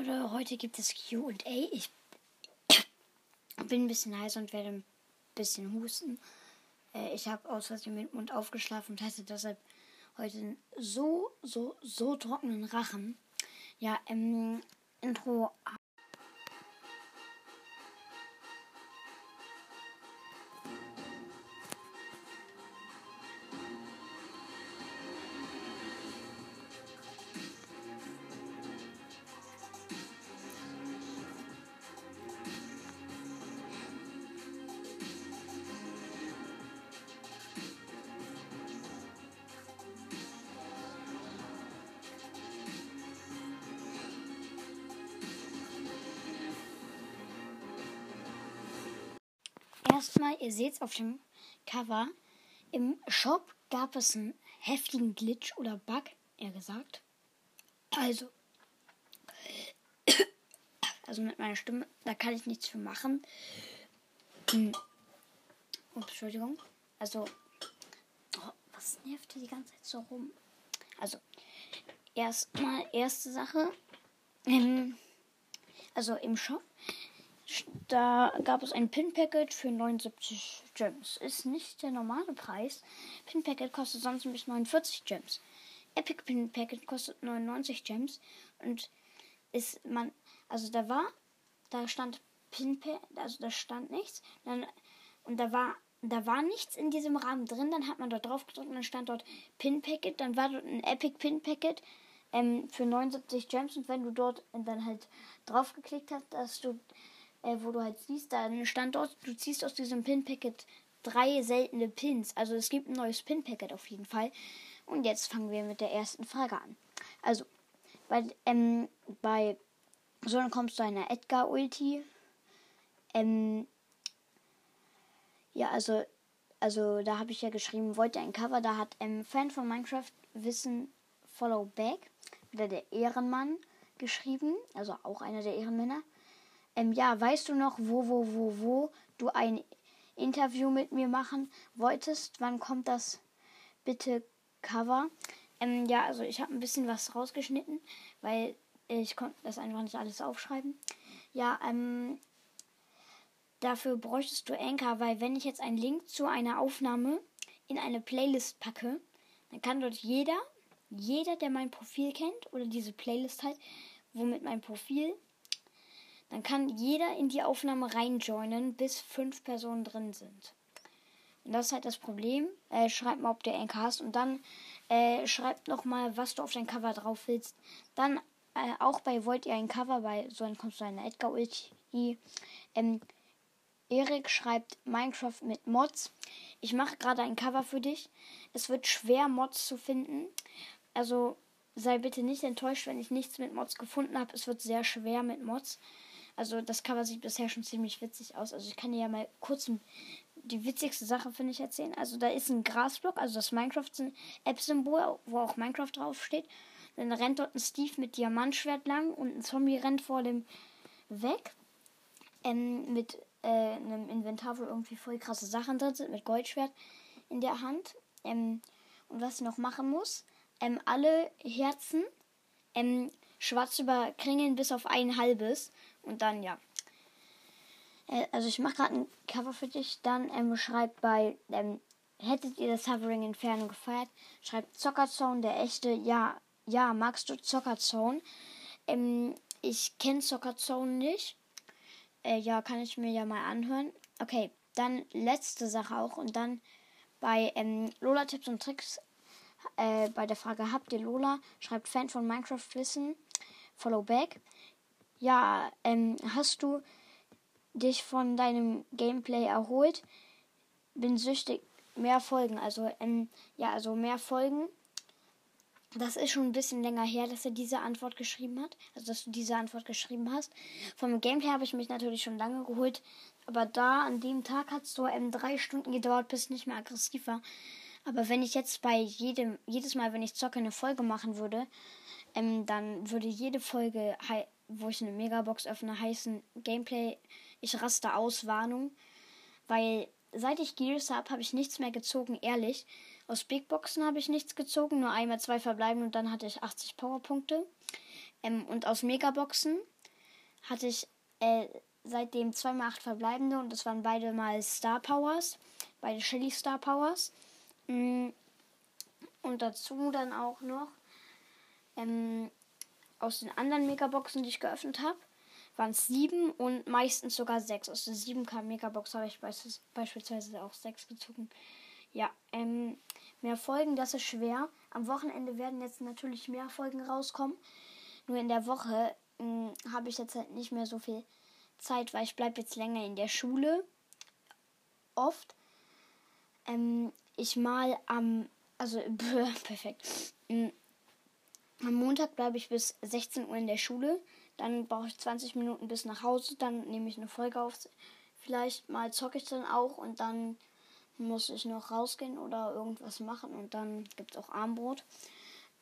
Leute, heute gibt es QA. Ich bin ein bisschen heiß und werde ein bisschen husten. Äh, ich habe aus Versehen mit dem Mund aufgeschlafen und hatte deshalb heute einen so, so, so trockenen Rachen. Ja, im Intro Erstmal, ihr seht es auf dem Cover. Im Shop gab es einen heftigen Glitch oder Bug, eher gesagt. Also, also mit meiner Stimme, da kann ich nichts für machen. Hm. Ups, Entschuldigung. Also, oh, was nervt hier die ganze Zeit so rum? Also, erstmal, erste Sache. Ähm, also im Shop da gab es ein Pin-Packet für 79 Gems. Ist nicht der normale Preis. Pin-Packet kostet sonst bis 49 Gems. Epic Pin-Packet kostet 99 Gems. Und ist man, also da war, da stand Pin-Packet, also da stand nichts. Dann, und da war, da war nichts in diesem Rahmen drin. Dann hat man dort drauf gedrückt und dann stand dort Pin-Packet. Dann war dort ein Epic Pin-Packet ähm, für 79 Gems. Und wenn du dort dann halt drauf geklickt hast, dass du äh, wo du halt siehst, dann stand dort, du ziehst aus diesem Pin-Packet drei seltene Pins. Also es gibt ein neues Pin-Packet auf jeden Fall. Und jetzt fangen wir mit der ersten Frage an. Also, bei, ähm, bei so dann kommst du einer Edgar-Ulti. Ähm, ja, also, also da habe ich ja geschrieben, wollte ein Cover. Da hat ähm, Fan von Minecraft Wissen Follow Back, wieder der Ehrenmann, geschrieben. Also auch einer der Ehrenmänner. Ähm, ja, weißt du noch, wo, wo, wo, wo du ein Interview mit mir machen wolltest? Wann kommt das bitte Cover? Ähm, ja, also ich habe ein bisschen was rausgeschnitten, weil ich konnte das einfach nicht alles aufschreiben. Ja, ähm, dafür bräuchtest du Anchor, weil wenn ich jetzt einen Link zu einer Aufnahme in eine Playlist packe, dann kann dort jeder, jeder, der mein Profil kennt oder diese Playlist halt, womit mein Profil dann kann jeder in die Aufnahme reinjoinen, bis fünf Personen drin sind. Und das ist halt das Problem. Äh, schreibt mal, ob der Anchor hast und dann äh, schreibt nochmal, was du auf dein Cover drauf willst. Dann äh, auch bei Wollt ihr ein Cover, bei so ein kommst du eine Edgar Ulti. Ähm, Erik schreibt Minecraft mit Mods. Ich mache gerade ein Cover für dich. Es wird schwer, Mods zu finden. Also sei bitte nicht enttäuscht, wenn ich nichts mit Mods gefunden habe. Es wird sehr schwer mit Mods. Also das Cover sieht bisher schon ziemlich witzig aus. Also ich kann dir ja mal kurz die witzigste Sache, finde ich, erzählen. Also da ist ein Grasblock, also das Minecraft-App-Symbol, wo auch Minecraft draufsteht. Dann rennt dort ein Steve mit Diamantschwert lang und ein Zombie rennt vor dem weg. Ähm, mit äh, einem Inventar, wo irgendwie voll krasse Sachen drin sind, mit Goldschwert in der Hand. Ähm, und was ich noch machen muss, ähm, alle Herzen ähm, schwarz überkringeln bis auf ein halbes. Und dann, ja. Äh, also ich mache gerade ein Cover für dich. Dann ähm, schreibt bei, ähm, hättet ihr das Hovering Inferno gefeiert? Schreibt Zockerzone, der echte. Ja, ja, magst du Zockerzone? Ähm, ich kenne Zockerzone nicht. Äh, ja, kann ich mir ja mal anhören. Okay, dann letzte Sache auch. Und dann bei ähm, Lola Tipps und Tricks äh, bei der Frage habt ihr Lola, schreibt Fan von Minecraft Wissen, follow back. Ja, ähm, hast du dich von deinem Gameplay erholt? Bin süchtig. Mehr Folgen. Also, ähm, ja, also mehr Folgen. Das ist schon ein bisschen länger her, dass er diese Antwort geschrieben hat. Also, dass du diese Antwort geschrieben hast. Vom Gameplay habe ich mich natürlich schon lange geholt. Aber da, an dem Tag hat es so ähm, drei Stunden gedauert, bis es nicht mehr aggressiv war. Aber wenn ich jetzt bei jedem, jedes Mal, wenn ich zocke, eine Folge machen würde, ähm, dann würde jede Folge wo ich eine Megabox öffne, heißen Gameplay, ich raste aus, Warnung. Weil seit ich Gears habe, habe ich nichts mehr gezogen, ehrlich. Aus Big Boxen habe ich nichts gezogen, nur einmal zwei verbleiben und dann hatte ich 80 Powerpunkte. Ähm, und aus Megaboxen hatte ich äh, seitdem zweimal acht verbleibende und das waren beide mal Star Powers. Beide Shelly Star Powers. Mm, und dazu dann auch noch ähm, aus den anderen Megaboxen, die ich geöffnet habe, waren es sieben und meistens sogar sechs. Aus der 7K Megabox habe ich beispielsweise auch sechs gezogen. Ja, ähm, mehr Folgen, das ist schwer. Am Wochenende werden jetzt natürlich mehr Folgen rauskommen. Nur in der Woche hm, habe ich jetzt halt nicht mehr so viel Zeit, weil ich bleibe jetzt länger in der Schule. Oft. Ähm, ich mal am, also perfekt. Am Montag bleibe ich bis 16 Uhr in der Schule. Dann brauche ich 20 Minuten bis nach Hause. Dann nehme ich eine Folge auf. Vielleicht mal zocke ich dann auch und dann muss ich noch rausgehen oder irgendwas machen und dann gibt es auch Armbrot.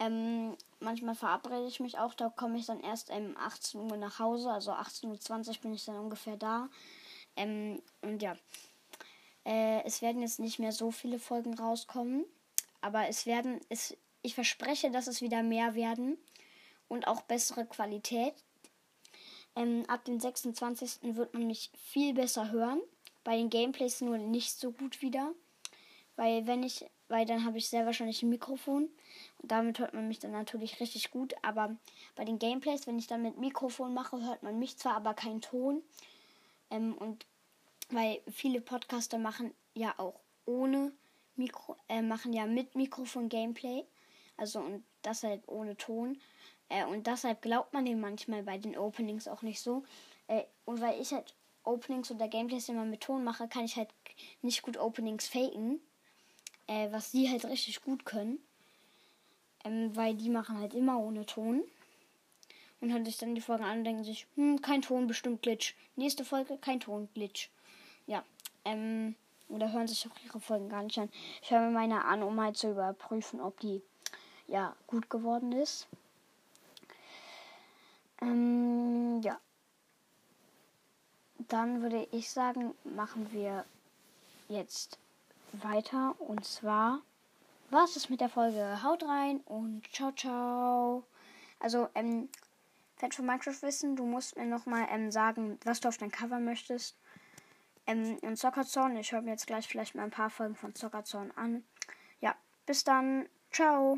Ähm, manchmal verabrede ich mich auch, da komme ich dann erst um 18 Uhr nach Hause, also 18.20 Uhr bin ich dann ungefähr da. Ähm, und ja, äh, es werden jetzt nicht mehr so viele Folgen rauskommen, aber es werden, es, ich verspreche, dass es wieder mehr werden und auch bessere Qualität. Ähm, ab dem 26. wird man mich viel besser hören. Bei den Gameplays nur nicht so gut wieder. Weil wenn ich, weil dann habe ich sehr wahrscheinlich ein Mikrofon und damit hört man mich dann natürlich richtig gut. Aber bei den Gameplays, wenn ich dann mit Mikrofon mache, hört man mich zwar, aber keinen Ton. Ähm, und weil viele Podcaster machen ja auch ohne Mikro, äh, machen ja mit Mikrofon Gameplay. Also und das halt ohne Ton. Äh, und deshalb glaubt man den manchmal bei den Openings auch nicht so. Äh, und weil ich halt Openings oder Gameplays immer mit Ton mache, kann ich halt nicht gut Openings faken. Äh, was die halt richtig gut können. Ähm, weil die machen halt immer ohne Ton. Und hören sich dann die Folgen an und denken sich, hm, kein Ton, bestimmt Glitch. Nächste Folge, kein Ton, Glitch. Ja, ähm, oder hören sich auch ihre Folgen gar nicht an. Ich höre mir meine an, um halt zu überprüfen, ob die, ja, gut geworden ist. Ähm, ja. Dann würde ich sagen, machen wir jetzt weiter. Und zwar war es das mit der Folge. Haut rein und ciao, ciao. Also, ähm, Fan von Minecraft wissen, du musst mir nochmal ähm, sagen, was du auf dein Cover möchtest. Ähm, und Zockerzone. Ich höre mir jetzt gleich vielleicht mal ein paar Folgen von Zockerzone an. Ja, bis dann. Ciao.